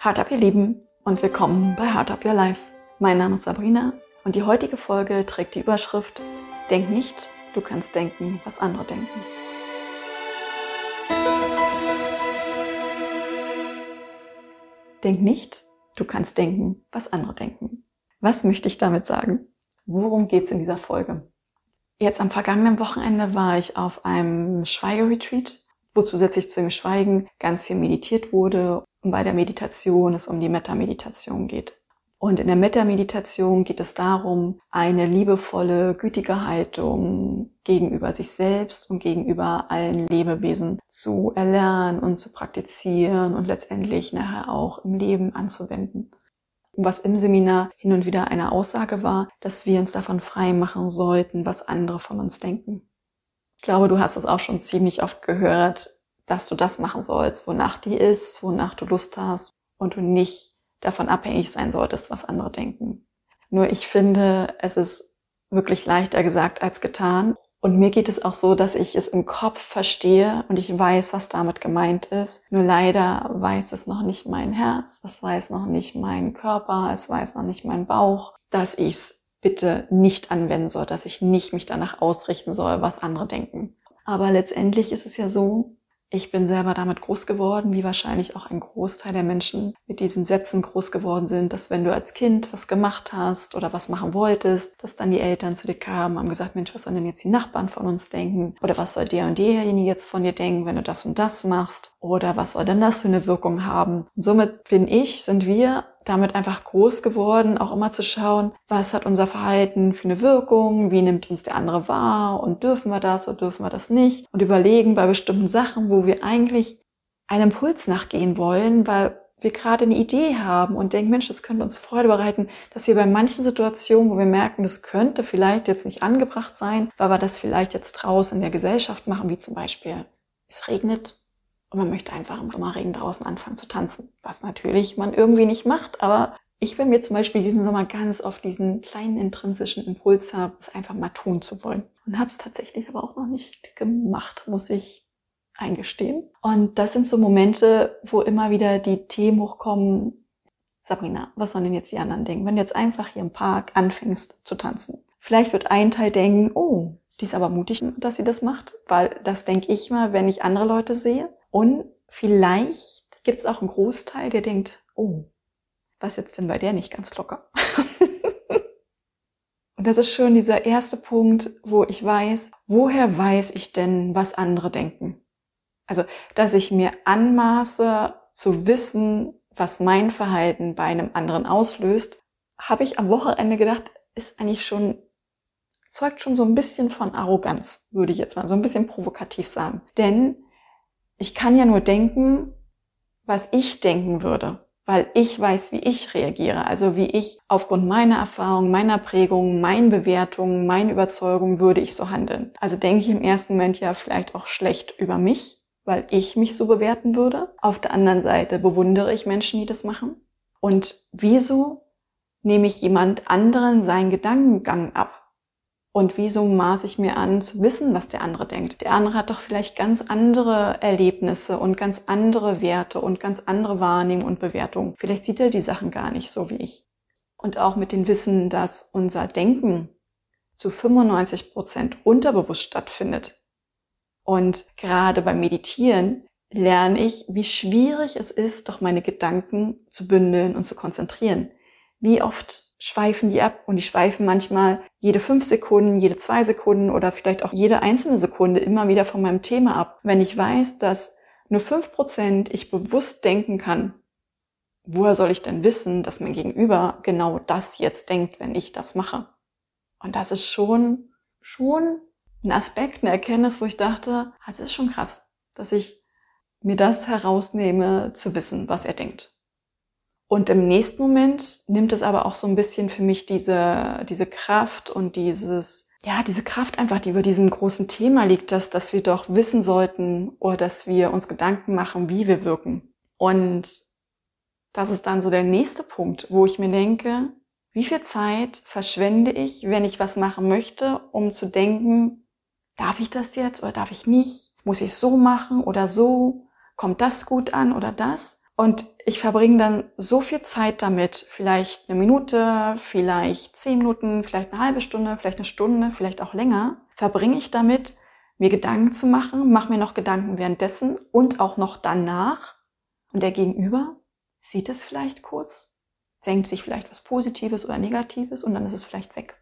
Hard Up, ihr Lieben, und willkommen bei Hard Up Your Life. Mein Name ist Sabrina und die heutige Folge trägt die Überschrift Denk nicht, du kannst denken, was andere denken. Denk nicht, du kannst denken, was andere denken. Was möchte ich damit sagen? Worum geht es in dieser Folge? Jetzt am vergangenen Wochenende war ich auf einem Schweigeretreat, wo zusätzlich zu dem Schweigen ganz viel meditiert wurde und bei der Meditation es um die Metta-Meditation geht. Und in der Metta-Meditation geht es darum, eine liebevolle, gütige Haltung gegenüber sich selbst und gegenüber allen Lebewesen zu erlernen und zu praktizieren und letztendlich nachher auch im Leben anzuwenden. Was im Seminar hin und wieder eine Aussage war, dass wir uns davon frei machen sollten, was andere von uns denken. Ich glaube, du hast es auch schon ziemlich oft gehört, dass du das machen sollst, wonach dir ist, wonach du Lust hast und du nicht davon abhängig sein solltest, was andere denken. Nur ich finde, es ist wirklich leichter gesagt als getan. Und mir geht es auch so, dass ich es im Kopf verstehe und ich weiß, was damit gemeint ist. Nur leider weiß es noch nicht mein Herz, es weiß noch nicht mein Körper, es weiß noch nicht mein Bauch, dass ich es bitte nicht anwenden soll, dass ich nicht mich danach ausrichten soll, was andere denken. Aber letztendlich ist es ja so, ich bin selber damit groß geworden, wie wahrscheinlich auch ein Großteil der Menschen mit diesen Sätzen groß geworden sind, dass wenn du als Kind was gemacht hast oder was machen wolltest, dass dann die Eltern zu dir kamen, haben gesagt, Mensch, was sollen denn jetzt die Nachbarn von uns denken? Oder was soll der und derjenige jetzt von dir denken, wenn du das und das machst? Oder was soll denn das für eine Wirkung haben? Und somit bin ich, sind wir damit einfach groß geworden, auch immer zu schauen, was hat unser Verhalten für eine Wirkung, wie nimmt uns der andere wahr und dürfen wir das oder dürfen wir das nicht? Und überlegen bei bestimmten Sachen, wo wir eigentlich einem Impuls nachgehen wollen, weil wir gerade eine Idee haben und denken, Mensch, das könnte uns Freude bereiten, dass wir bei manchen Situationen, wo wir merken, das könnte vielleicht jetzt nicht angebracht sein, weil wir das vielleicht jetzt draußen in der Gesellschaft machen, wie zum Beispiel, es regnet und man möchte einfach im Sommerregen draußen anfangen zu tanzen. Was natürlich man irgendwie nicht macht, aber ich bin mir zum Beispiel diesen Sommer ganz oft diesen kleinen intrinsischen Impuls habe, es einfach mal tun zu wollen. Und habe es tatsächlich aber auch noch nicht gemacht, muss ich eingestehen. Und das sind so Momente, wo immer wieder die Themen hochkommen. Sabrina, was sollen denn jetzt die anderen denken, wenn du jetzt einfach hier im Park anfängst zu tanzen? Vielleicht wird ein Teil denken, oh, die ist aber mutig, dass sie das macht, weil das denke ich mal, wenn ich andere Leute sehe. Und vielleicht gibt es auch einen Großteil, der denkt, oh, was jetzt denn bei der nicht ganz locker? Und das ist schon dieser erste Punkt, wo ich weiß, woher weiß ich denn, was andere denken? Also, dass ich mir anmaße zu wissen, was mein Verhalten bei einem anderen auslöst, habe ich am Wochenende gedacht, ist eigentlich schon, zeugt schon so ein bisschen von Arroganz, würde ich jetzt mal so ein bisschen provokativ sagen. Denn ich kann ja nur denken, was ich denken würde, weil ich weiß, wie ich reagiere, also wie ich aufgrund meiner Erfahrung, meiner Prägung, meinen Bewertungen, meinen Überzeugungen würde ich so handeln. Also denke ich im ersten Moment ja vielleicht auch schlecht über mich, weil ich mich so bewerten würde. Auf der anderen Seite bewundere ich Menschen, die das machen. Und wieso nehme ich jemand anderen seinen Gedankengang ab? Und wieso maße ich mir an, zu wissen, was der andere denkt? Der andere hat doch vielleicht ganz andere Erlebnisse und ganz andere Werte und ganz andere Wahrnehmung und Bewertung. Vielleicht sieht er die Sachen gar nicht so wie ich. Und auch mit dem Wissen, dass unser Denken zu 95 Prozent unterbewusst stattfindet. Und gerade beim Meditieren lerne ich, wie schwierig es ist, doch meine Gedanken zu bündeln und zu konzentrieren. Wie oft schweifen die ab und die schweifen manchmal jede fünf Sekunden, jede zwei Sekunden oder vielleicht auch jede einzelne Sekunde immer wieder von meinem Thema ab. Wenn ich weiß, dass nur fünf Prozent ich bewusst denken kann, woher soll ich denn wissen, dass mein Gegenüber genau das jetzt denkt, wenn ich das mache? Und das ist schon, schon ein Aspekt, eine Erkenntnis, wo ich dachte, ah, das ist schon krass, dass ich mir das herausnehme, zu wissen, was er denkt. Und im nächsten Moment nimmt es aber auch so ein bisschen für mich diese, diese Kraft und dieses, ja, diese Kraft einfach, die über diesem großen Thema liegt, dass, dass wir doch wissen sollten oder dass wir uns Gedanken machen, wie wir wirken. Und das ist dann so der nächste Punkt, wo ich mir denke, wie viel Zeit verschwende ich, wenn ich was machen möchte, um zu denken, darf ich das jetzt oder darf ich nicht? Muss ich so machen oder so? Kommt das gut an oder das? Und ich verbringe dann so viel Zeit damit, vielleicht eine Minute, vielleicht zehn Minuten, vielleicht eine halbe Stunde, vielleicht eine Stunde, vielleicht auch länger, verbringe ich damit, mir Gedanken zu machen, mache mir noch Gedanken währenddessen und auch noch danach. Und der Gegenüber sieht es vielleicht kurz, denkt sich vielleicht was Positives oder Negatives und dann ist es vielleicht weg.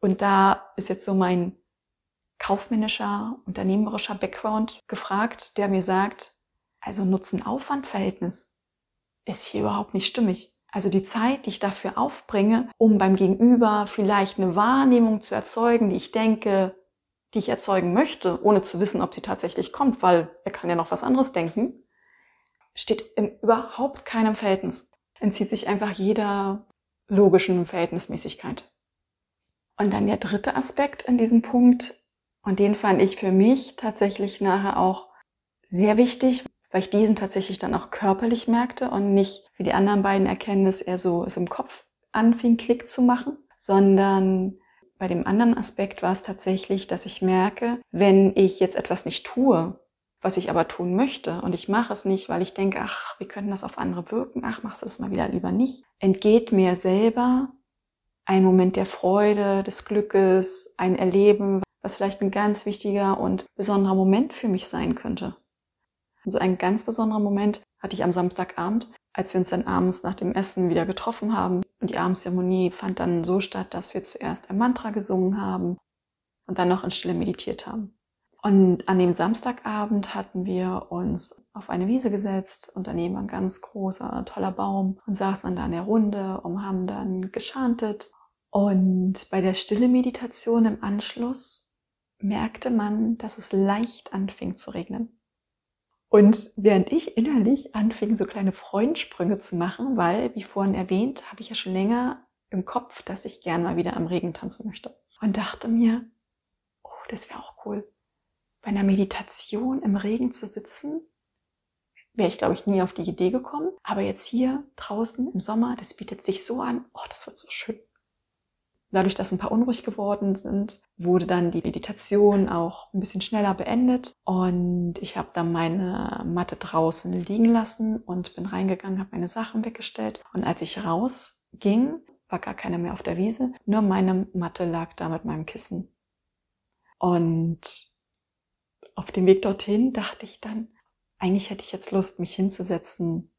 Und da ist jetzt so mein kaufmännischer, unternehmerischer Background gefragt, der mir sagt, also Nutzen-Aufwand-Verhältnis ist hier überhaupt nicht stimmig. Also die Zeit, die ich dafür aufbringe, um beim Gegenüber vielleicht eine Wahrnehmung zu erzeugen, die ich denke, die ich erzeugen möchte, ohne zu wissen, ob sie tatsächlich kommt, weil er kann ja noch was anderes denken, steht in überhaupt keinem Verhältnis. Entzieht sich einfach jeder logischen Verhältnismäßigkeit. Und dann der dritte Aspekt in diesem Punkt, und den fand ich für mich tatsächlich nachher auch sehr wichtig, weil ich diesen tatsächlich dann auch körperlich merkte und nicht wie die anderen beiden Erkenntnisse eher so im Kopf anfing, Klick zu machen, sondern bei dem anderen Aspekt war es tatsächlich, dass ich merke, wenn ich jetzt etwas nicht tue, was ich aber tun möchte und ich mache es nicht, weil ich denke, ach, wie könnten das auf andere wirken, ach, machst du es mal wieder lieber nicht, entgeht mir selber ein Moment der Freude, des Glückes, ein Erleben, was vielleicht ein ganz wichtiger und besonderer Moment für mich sein könnte. So ein ganz besonderer Moment hatte ich am Samstagabend, als wir uns dann abends nach dem Essen wieder getroffen haben. Und die Abendzeremonie fand dann so statt, dass wir zuerst ein Mantra gesungen haben und dann noch in Stille meditiert haben. Und an dem Samstagabend hatten wir uns auf eine Wiese gesetzt und daneben ein ganz großer, toller Baum und saßen dann da in der Runde und haben dann geschantet. Und bei der stille Meditation im Anschluss merkte man, dass es leicht anfing zu regnen. Und während ich innerlich anfing, so kleine Freundsprünge zu machen, weil, wie vorhin erwähnt, habe ich ja schon länger im Kopf, dass ich gern mal wieder am Regen tanzen möchte. Und dachte mir, oh, das wäre auch cool. Bei einer Meditation im Regen zu sitzen, wäre ich, glaube ich, nie auf die Idee gekommen. Aber jetzt hier draußen im Sommer, das bietet sich so an, oh, das wird so schön. Dadurch, dass ein paar unruhig geworden sind, wurde dann die Meditation auch ein bisschen schneller beendet. Und ich habe dann meine Matte draußen liegen lassen und bin reingegangen, habe meine Sachen weggestellt. Und als ich rausging, war gar keiner mehr auf der Wiese, nur meine Matte lag da mit meinem Kissen. Und auf dem Weg dorthin dachte ich dann, eigentlich hätte ich jetzt Lust, mich hinzusetzen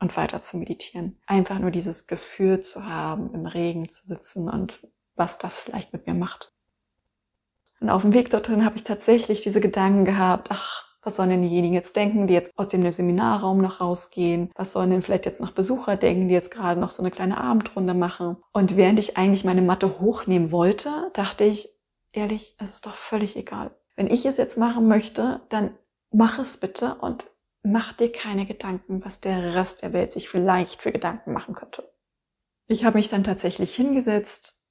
und weiter zu meditieren. Einfach nur dieses Gefühl zu haben, im Regen zu sitzen und was das vielleicht mit mir macht. Und auf dem Weg dorthin habe ich tatsächlich diese Gedanken gehabt, ach, was sollen denn diejenigen jetzt denken, die jetzt aus dem Seminarraum noch rausgehen? Was sollen denn vielleicht jetzt noch Besucher denken, die jetzt gerade noch so eine kleine Abendrunde machen? Und während ich eigentlich meine Matte hochnehmen wollte, dachte ich, ehrlich, es ist doch völlig egal. Wenn ich es jetzt machen möchte, dann mach es bitte und mach dir keine Gedanken, was der Rest der Welt sich vielleicht für Gedanken machen könnte. Ich habe mich dann tatsächlich hingesetzt,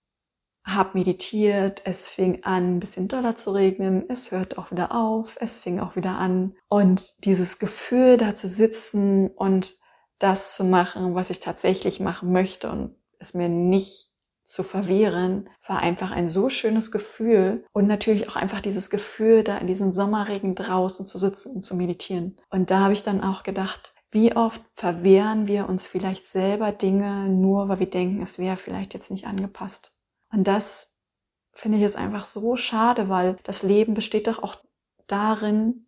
habe meditiert, es fing an, ein bisschen doller zu regnen, es hört auch wieder auf, es fing auch wieder an. Und dieses Gefühl, da zu sitzen und das zu machen, was ich tatsächlich machen möchte und es mir nicht zu verwehren, war einfach ein so schönes Gefühl und natürlich auch einfach dieses Gefühl, da in diesem Sommerregen draußen zu sitzen und zu meditieren. Und da habe ich dann auch gedacht, wie oft verwehren wir uns vielleicht selber Dinge nur, weil wir denken, es wäre vielleicht jetzt nicht angepasst. Und das finde ich ist einfach so schade, weil das Leben besteht doch auch darin,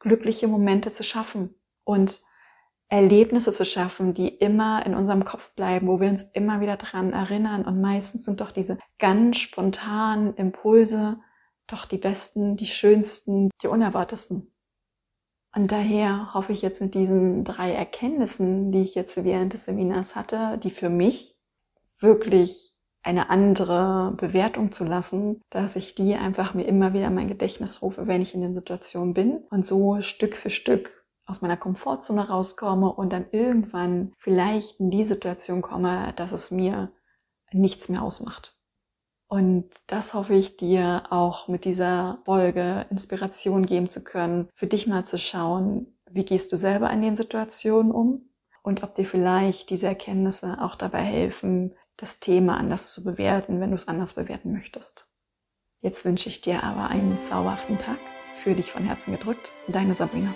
glückliche Momente zu schaffen. Und Erlebnisse zu schaffen, die immer in unserem Kopf bleiben, wo wir uns immer wieder dran erinnern. Und meistens sind doch diese ganz spontanen Impulse doch die besten, die schönsten, die unerwartesten. Und daher hoffe ich jetzt mit diesen drei Erkenntnissen, die ich jetzt während des Seminars hatte, die für mich wirklich eine andere Bewertung zu lassen, dass ich die einfach mir immer wieder in mein Gedächtnis rufe, wenn ich in den Situationen bin und so Stück für Stück aus meiner Komfortzone rauskomme und dann irgendwann vielleicht in die Situation komme, dass es mir nichts mehr ausmacht. Und das hoffe ich dir auch mit dieser Folge Inspiration geben zu können, für dich mal zu schauen, wie gehst du selber in den Situationen um und ob dir vielleicht diese Erkenntnisse auch dabei helfen, das Thema anders zu bewerten, wenn du es anders bewerten möchtest. Jetzt wünsche ich dir aber einen zauberhaften Tag. Für dich von Herzen gedrückt, deine Sabrina.